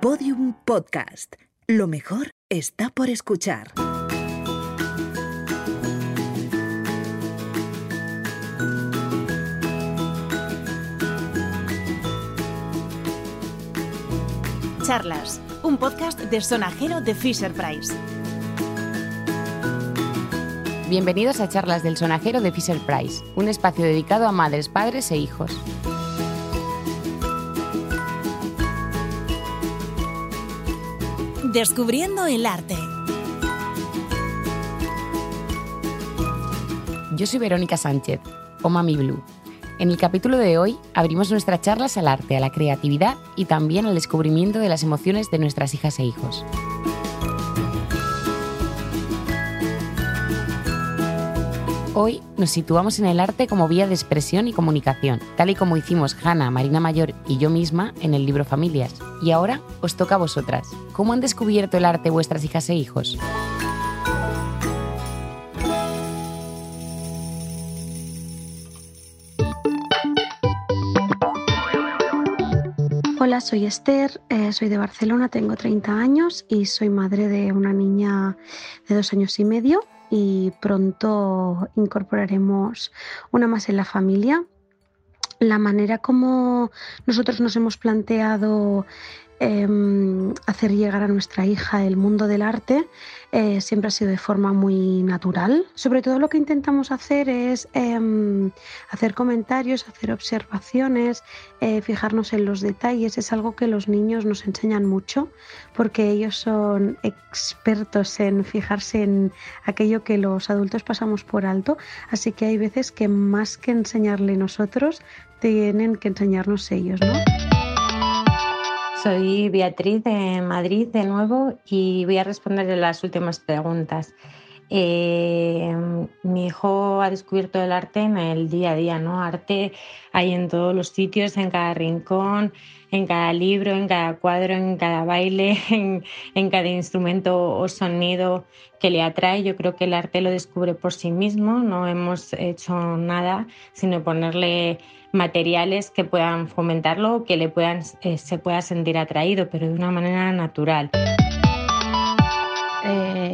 Podium Podcast. Lo mejor está por escuchar. Charlas, un podcast de sonajero de Fisher Price. Bienvenidos a Charlas del Sonajero de Fisher Price, un espacio dedicado a madres, padres e hijos. Descubriendo el arte. Yo soy Verónica Sánchez, o Mami Blue. En el capítulo de hoy abrimos nuestras charlas al arte, a la creatividad y también al descubrimiento de las emociones de nuestras hijas e hijos. Hoy nos situamos en el arte como vía de expresión y comunicación, tal y como hicimos Hanna, Marina Mayor y yo misma en el libro Familias. Y ahora os toca a vosotras. ¿Cómo han descubierto el arte vuestras hijas e hijos? Hola, soy Esther, eh, soy de Barcelona, tengo 30 años y soy madre de una niña de dos años y medio y pronto incorporaremos una más en la familia. La manera como nosotros nos hemos planteado em, hacer llegar a nuestra hija el mundo del arte eh, siempre ha sido de forma muy natural. Sobre todo lo que intentamos hacer es em, hacer comentarios, hacer observaciones, eh, fijarnos en los detalles. Es algo que los niños nos enseñan mucho porque ellos son expertos en fijarse en aquello que los adultos pasamos por alto. Así que hay veces que más que enseñarle nosotros, tienen que enseñarnos ellos, ¿no? Soy Beatriz de Madrid de nuevo y voy a responder las últimas preguntas. Eh, mi hijo ha descubierto el arte en el día a día, ¿no? Arte hay en todos los sitios, en cada rincón, en cada libro, en cada cuadro, en cada baile, en, cada instrumento o sonido que le atrae. Yo creo que el arte lo descubre por sí mismo, no hemos hecho nada, sino ponerle materiales que puedan fomentarlo, que le puedan, eh, se pueda sentir atraído, pero de una manera natural.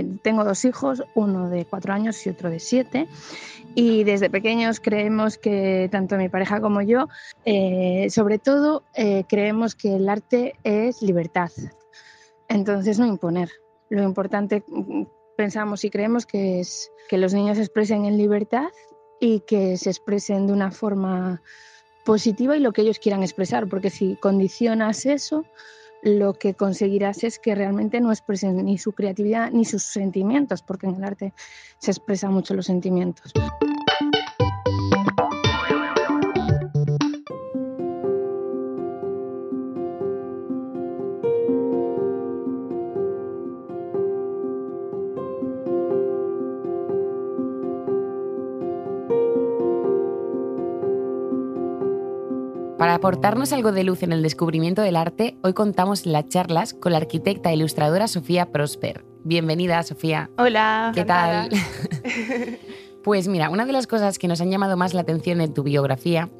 Eh, tengo dos hijos, uno de cuatro años y otro de siete. Y desde pequeños creemos que tanto mi pareja como yo, eh, sobre todo, creemos que el arte es libertad. Entonces, no imponer. Lo importante mm, pensamos y creemos que es que los niños se expresen en libertad y que se expresen de una forma positiva y lo que ellos quieran expresar, porque si condicionas eso, lo que conseguirás es que realmente no expresen ni su creatividad ni sus sentimientos, porque en el arte se expresan mucho los sentimientos. Para aportarnos algo de luz en el descubrimiento del arte, hoy contamos las charlas con la arquitecta e ilustradora Sofía Prosper. Bienvenida, Sofía. Hola. ¿Qué tal? pues mira, una de las cosas que nos han llamado más la atención en tu biografía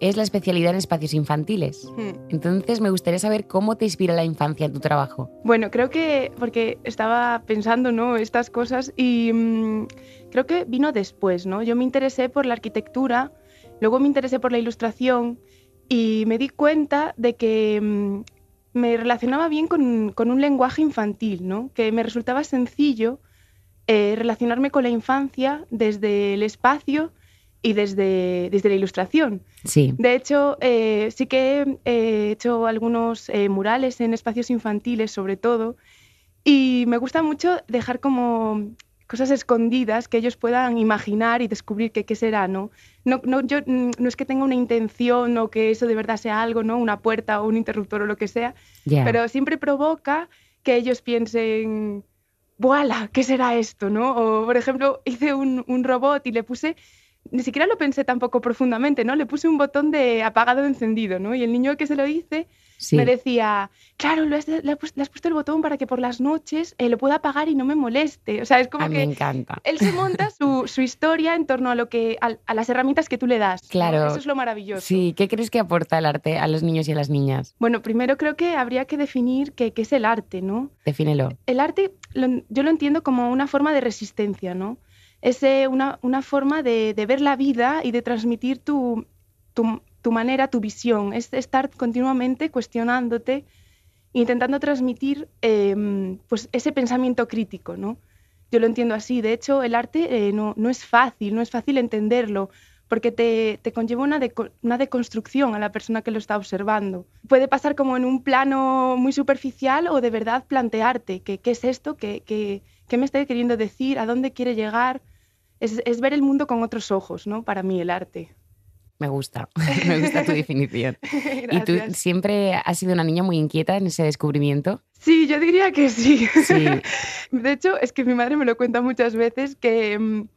es la especialidad en espacios infantiles. Hmm. Entonces me gustaría saber cómo te inspira la infancia en tu trabajo. Bueno, creo que porque estaba pensando, ¿no? Estas cosas y mm, creo que vino después, ¿no? Yo me interesé por la arquitectura, luego me interesé por la ilustración y me di cuenta de que mm, me relacionaba bien con, un lenguaje infantil, ¿no? que me resultaba sencillo eh, relacionarme con la infancia desde el espacio y desde, desde la ilustración. Sí. De hecho, eh, sí que he hecho algunos eh, murales en espacios infantiles, sobre todo, y me gusta mucho dejar como cosas escondidas que ellos puedan imaginar y descubrir qué será, ¿no? No, no, yo, mm, no es que tenga una intención o que eso de verdad sea algo, ¿no? Una puerta o un interruptor o lo que sea, pero siempre provoca que ellos piensen, ¡Voilà! ¿Qué será esto? ¿no? O, por ejemplo, hice un, un robot y le puse ni siquiera lo pensé tampoco profundamente, ¿no? Le puse un botón de apagado encendido, ¿no? Y el niño que se lo hice me decía, claro, le, has, puesto el botón para que por las noches eh, lo pueda apagar y no me moleste. O sea, es como que me encanta. él se monta su, su, historia en torno a lo que a, las herramientas que tú le das. Claro. Eso es lo maravilloso. Sí, ¿qué crees que aporta el arte a los niños y a las niñas? Bueno, primero creo que habría que definir qué, qué es el arte, ¿no? Defínelo. El arte yo lo entiendo como una forma de resistencia, ¿no? Es eh, una, una, forma de, de, ver la vida y de transmitir tu, tu, tu manera, tu visión, es estar continuamente cuestionándote, intentando transmitir em, pues ese pensamiento crítico, ¿no? Yo lo entiendo así. De hecho, el arte eh, no, no, es fácil, no es fácil entenderlo, porque te, te conlleva una, una, deconstrucción a la persona que lo está observando. Puede pasar como en un plano muy superficial o de verdad plantearte qué es esto, qué, qué, qué, me está queriendo decir, a dónde quiere llegar. Es, es ver el mundo con otros ojos, ¿no? Para mí, el arte. Me gusta, me gusta tu definición. ¿Y tú siempre has sido una niña muy inquieta en ese descubrimiento? Sí, yo diría que sí. sí. De hecho, es que mi madre me lo cuenta muchas veces que mm,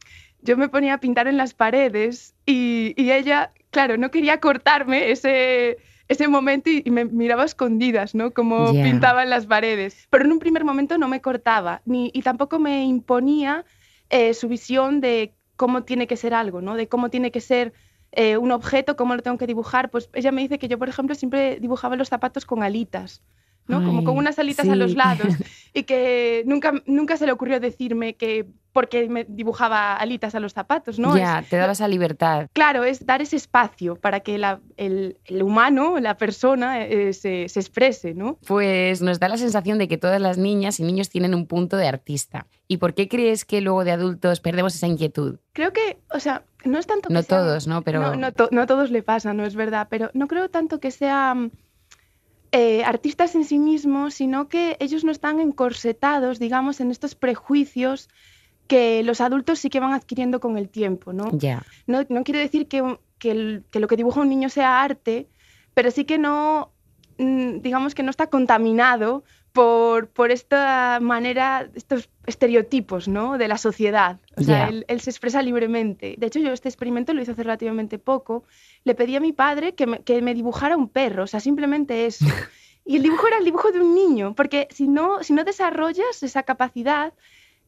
yo me ponía a pintar en las paredes y, ella, claro, no quería cortarme ese, ese momento y, me miraba escondidas, ¿no? Como pintaba en las paredes. Pero en un primer momento no me cortaba ni, y tampoco me imponía eh, su visión de cómo tiene que ser algo, ¿no? De cómo tiene que ser eh, un objeto, cómo lo tengo que dibujar. Pues ella me dice que yo, por ejemplo, siempre dibujaba los zapatos con alitas. ¿No? Como con unas alitas a los lados. Y que nunca, nunca se le ocurrió decirme que porque me dibujaba alitas a los zapatos, ¿no? Ya, te daba esa libertad. Claro, es dar ese espacio para que el, humano, la persona, eh, se, se, exprese, ¿no? Pues nos da la sensación de que todas las niñas y niños tienen un punto de artista. ¿Y por qué crees que luego de adultos perdemos esa inquietud? Creo que, o sea, no es tanto... no todos, ¿no? Pero... No, no, no, todos le pasa, no es verdad, pero no creo tanto que sea eh, artistas en sí mismos, sino que ellos no están encorsetados, digamos, en estos prejuicios que los adultos sí que van adquiriendo con el tiempo, ¿no? No, no quiere decir que, que, lo que dibuja un niño sea arte, pero sí que no, mm, digamos que no está contaminado por, por esta manera, estos estereotipos ¿no? de la sociedad. O sea, él, se expresa libremente. De hecho, yo este experimento lo hice hace relativamente poco. Le pedí a mi padre que me, que me dibujara un perro, o sea, simplemente eso. Y el dibujo era el dibujo de un niño, porque si no, si no desarrollas esa capacidad,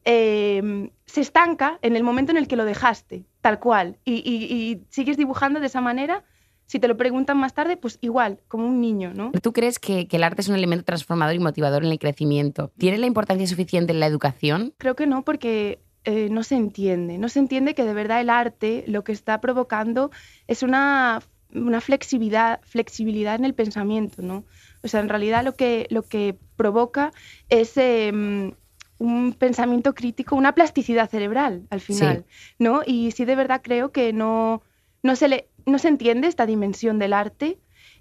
em, se estanca en el momento en el que lo dejaste, tal cual, y, y sigues dibujando de esa manera si te lo preguntan más tarde, pues igual, como un niño, ¿no? ¿Tú crees que, el arte es un elemento transformador y motivador en el crecimiento? ¿Tiene la importancia suficiente en la educación? Creo que no, porque eh, no se entiende. No se entiende que de verdad el arte lo que está provocando es una, una flexibilidad, flexibilidad en el pensamiento, ¿no? O sea, en realidad lo que, lo que provoca es em, un pensamiento crítico, una plasticidad cerebral al final, ¿no? Y sí de verdad creo que no, no se le no se entiende esta dimensión del arte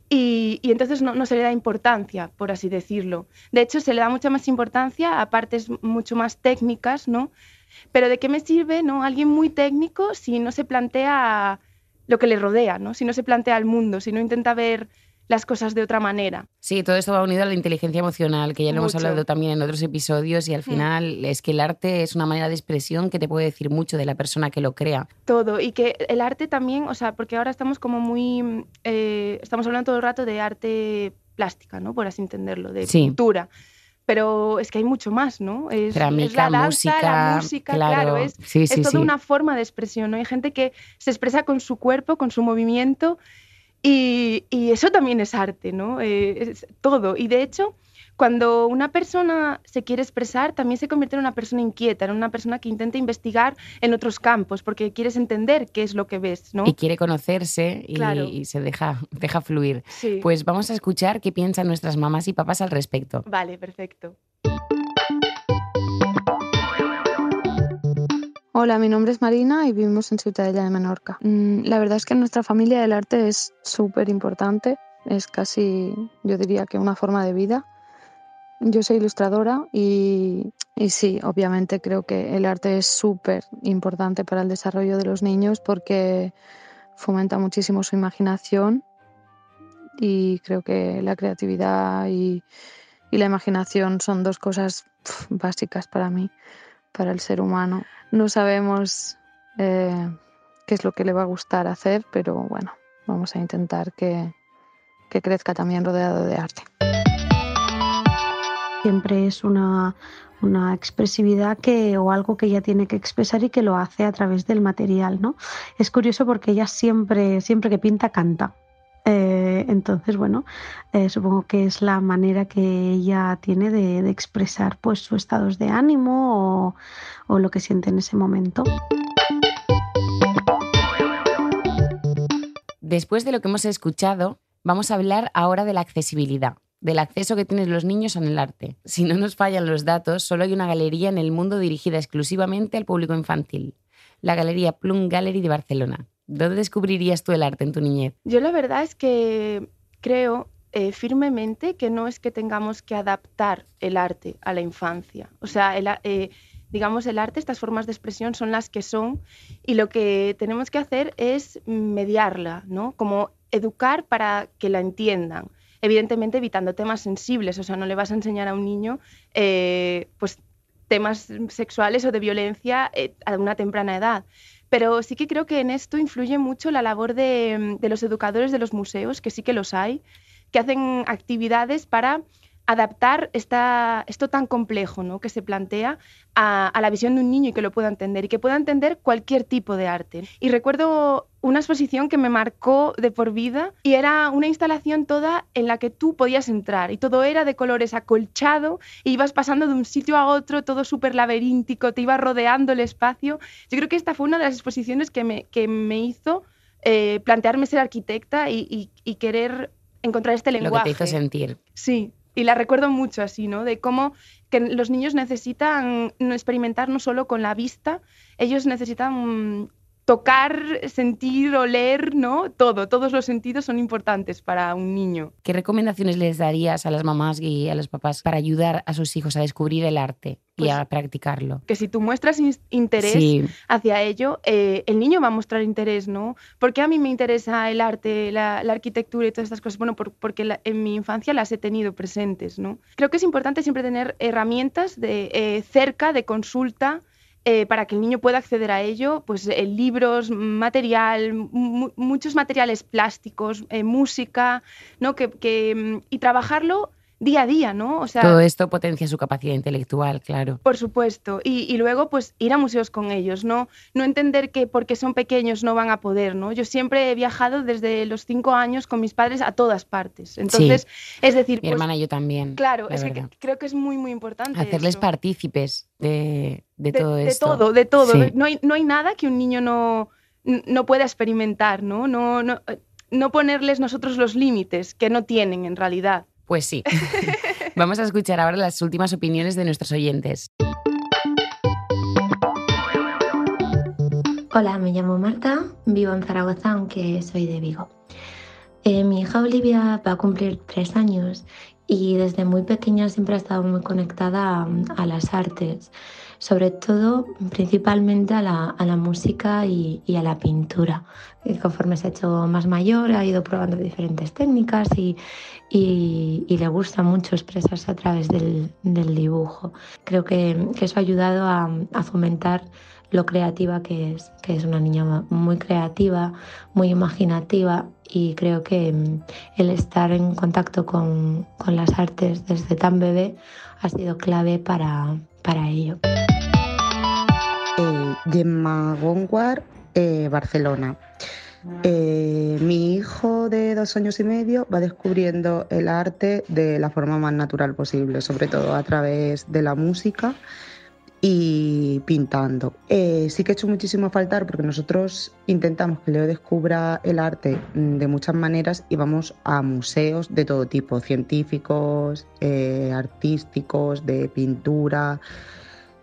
y, entonces no, se le da importancia, por así decirlo. De hecho, se le da mucha más importancia a partes mucho más técnicas, ¿no? Pero ¿de qué me sirve ¿no? alguien muy técnico si no se plantea lo que le rodea, ¿no? si no se plantea el mundo, si no intenta ver las cosas de otra manera. Sí, todo esto va unido a la inteligencia emocional, que ya lo hemos hablado también en otros episodios, y al mm. final es que el arte es una manera de expresión que te puede decir mucho de la persona que lo crea. Todo, y que el arte también, o sea, porque ahora estamos como muy, eh, estamos hablando todo el rato de arte plástica, ¿no? Por así entenderlo, de pintura pero es que hay mucho más, ¿no? Es, la danza, música, la música, claro, es, es toda una forma de expresión, ¿no? Hay gente que se expresa con su cuerpo, con su movimiento y, eso también es arte, ¿no? Eh, es todo. Y de hecho, cuando una persona se quiere expresar, también se convierte en una persona inquieta, en una persona que intenta investigar en otros campos, porque quieres entender qué es lo que ves, ¿no? Y quiere conocerse y, se deja, deja fluir. Pues vamos a escuchar qué piensan nuestras mamás y papás al respecto. Vale, perfecto. Hola, mi nombre es Marina y vivimos en Ciutadella de Menorca. Mm, la verdad es que en nuestra familia el arte es súper importante, es casi, yo diría que una forma de vida. Yo soy ilustradora y, y sí, obviamente creo que el arte es súper importante para el desarrollo de los niños porque fomenta muchísimo su imaginación y creo que la creatividad y, y la imaginación son dos cosas básicas para mí, para el ser humano no sabemos eh, qué es lo que le va a gustar hacer, pero bueno, vamos a intentar que, que crezca también rodeado de arte. Siempre es una, una expresividad que o algo que ella tiene que expresar y que lo hace a través del material, ¿no? Es curioso porque ella siempre, siempre que pinta canta. Eh, entonces, bueno, eh, supongo que es la manera que ella tiene de, expresar pues sus estados de ánimo o, o lo que siente en ese momento. Después de lo que hemos escuchado, vamos a hablar ahora de la accesibilidad, del acceso que tienen los niños en el arte. Si no nos fallan los datos, solo hay una galería en el mundo dirigida exclusivamente al público infantil, la Galería Plum Gallery de Barcelona. ¿Dónde descubrirías tú el arte en tu niñez? Yo la verdad es que creo eh, firmemente que no es que tengamos que adaptar el arte a la infancia. O sea, eh, digamos, el arte, estas formas de expresión son las que son y lo que tenemos que hacer es mediarla, ¿no? Como educar para que la entiendan. Evidentemente evitando temas sensibles, o sea, no le vas a enseñar a un niño eh, pues, temas sexuales o de violencia a una temprana edad. Pero sí que creo que en esto influye mucho la labor de, de los educadores de los museos, que sí que los hay, que hacen actividades para adaptar esta, esto tan complejo ¿no? que se plantea a, a, la visión de un niño y que lo pueda entender y que pueda entender cualquier tipo de arte. Y recuerdo una exposición que me marcó de por vida y era una instalación toda en la que tú podías entrar y todo era de colores acolchado y ibas pasando de un sitio a otro, todo súper laberíntico, te iba rodeando el espacio. Yo creo que esta fue una de las exposiciones que me, que me hizo eh, plantearme ser arquitecta y, y, y querer encontrar este lenguaje. Lo que te hizo sentir. Sí, y la recuerdo mucho así, ¿no? De cómo que los niños necesitan experimentar no solo con la vista, ellos necesitan tocar, sentir, oler, ¿no? Todo, todos los sentidos son importantes para un niño. ¿Qué recomendaciones les darías a las mamás y a los papás para ayudar a sus hijos a descubrir el arte y Pues, a practicarlo? Que si tú muestras in- interés Sí. hacia ello, eh, el niño va a mostrar interés, ¿no? ¿Por qué a mí me interesa el arte, la, la arquitectura y todas estas cosas? Bueno, por- porque la- en mi infancia las he tenido presentes, ¿no? Creo que es importante siempre tener herramientas de, eh, cerca de consulta eh, para que el niño pueda acceder a ello, pues eh, libros, material, mu- muchos materiales plásticos, eh, música, ¿no? Que, que, mm, y trabajarlo día a día, ¿no? O sea, Todo esto potencia su capacidad intelectual, claro. por supuesto. Y, y luego, pues, ir a museos con ellos, ¿no? No entender que porque son pequeños no van a poder, ¿no? Yo siempre he viajado desde los cinco años con mis padres a todas partes. Entonces, es decir, Mi pues, hermana y yo también. claro, la es que creo que es muy, muy importante. Hacerles partícipes de, de de, todo de esto. todo, de todo. Sí. No, hay, no hay nada que un niño no, no pueda experimentar, ¿no? No, no, eh, no ponerles nosotros los límites que no tienen en realidad. Pues sí. Vamos a escuchar ahora las últimas opiniones de nuestros oyentes. Hola, me llamo Marta, vivo en Zaragoza, aunque soy de Vigo. Eh, mi hija Olivia va a cumplir tres años y desde muy pequeña siempre ha estado muy conectada a, a las artes, sobre todo, principalmente a la, a la música y, y, a la pintura. Y conforme se ha hecho más mayor, ha ido probando diferentes técnicas y, y, y le gusta mucho expresarse a través del, del dibujo. Creo que, que, eso ha ayudado a, a fomentar lo creativa que es, que es una niña muy creativa, muy imaginativa y creo que mm, el estar en contacto con, con las artes desde tan bebé ha sido clave para, para ello. Eh, Gemma Gonguar, eh, Barcelona. Eh, mi hijo de dos años y medio va descubriendo el arte de la forma más natural posible, sobre todo a través de la música y pintando. Eh, sí que he hecho muchísimo faltar porque nosotros intentamos que Leo descubra el arte de muchas maneras y vamos a museos de todo tipo, científicos, eh, artísticos, de pintura,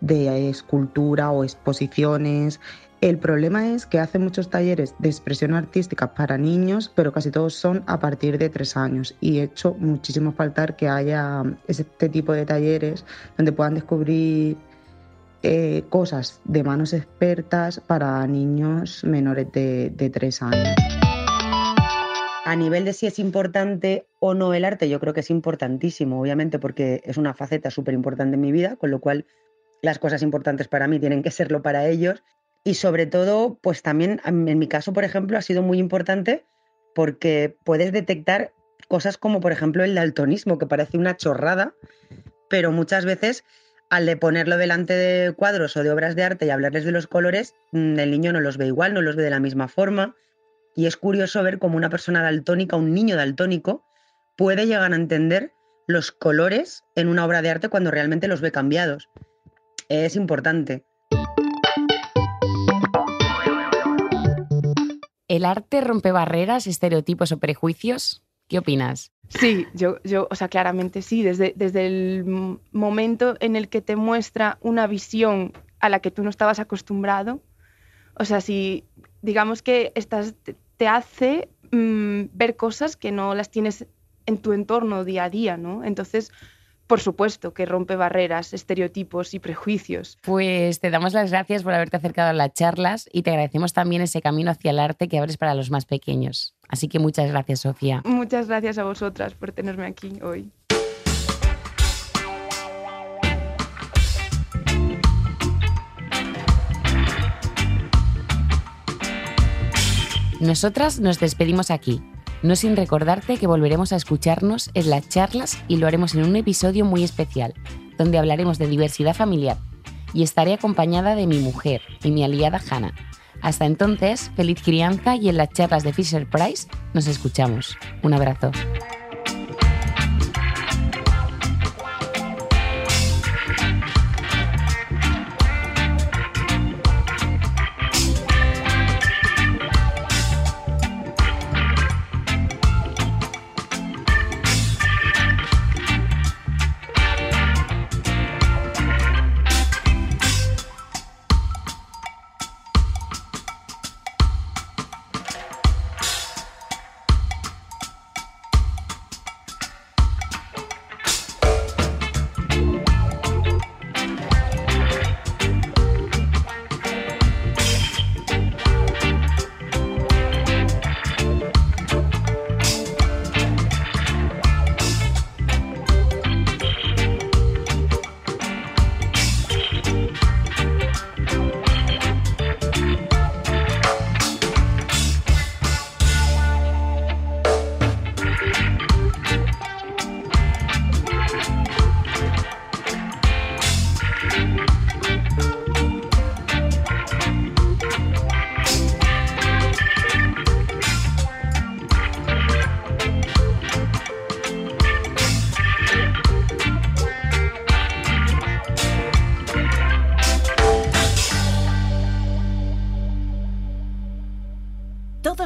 de escultura o exposiciones. El problema es que hace muchos talleres de expresión artística para niños, pero casi todos son a partir de tres años. Y he hecho muchísimo faltar que haya este tipo de talleres donde puedan descubrir eh, cosas de manos expertas para niños menores de, de tres años. A nivel de si es importante o no el arte, yo creo que es importantísimo, obviamente, porque es una faceta súper importante en mi vida, con lo cual las cosas importantes para mí tienen que serlo para ellos. Y sobre todo, pues también en mi caso, por ejemplo, ha sido muy importante porque puedes detectar cosas como, por ejemplo, el daltonismo, que parece una chorrada, pero muchas veces al ponerlo delante de cuadros o de obras de arte y hablarles de los colores, mm, el niño no los ve igual, no los ve de la misma forma. Y es curioso ver cómo una persona daltónica, un niño daltónico, puede llegar a entender los colores en una obra de arte cuando realmente los ve cambiados. Es importante. ¿El arte rompe barreras, estereotipos o prejuicios? ¿Qué opinas? Sí, yo, yo, o sea, claramente sí. Desde, desde el momento en el que te muestra una visión a la que tú no estabas acostumbrado, o sea, si digamos que estás, te hace mm, ver cosas que no las tienes en tu entorno día a día, ¿no? Entonces, por supuesto que rompe barreras, estereotipos y prejuicios. Pues te damos las gracias por haberte acercado a las charlas y te agradecemos también ese camino hacia el arte que abres para los más pequeños. Así que muchas gracias, Sofía. Muchas gracias a vosotras por tenerme aquí hoy. Nosotras nos despedimos aquí no sin recordarte que volveremos a escucharnos en las charlas y lo haremos en un episodio muy especial, donde hablaremos de diversidad familiar y estaré acompañada de mi mujer y mi aliada Hannah. Hasta entonces, feliz crianza y en las charlas de Fisher Price nos escuchamos. Un abrazo.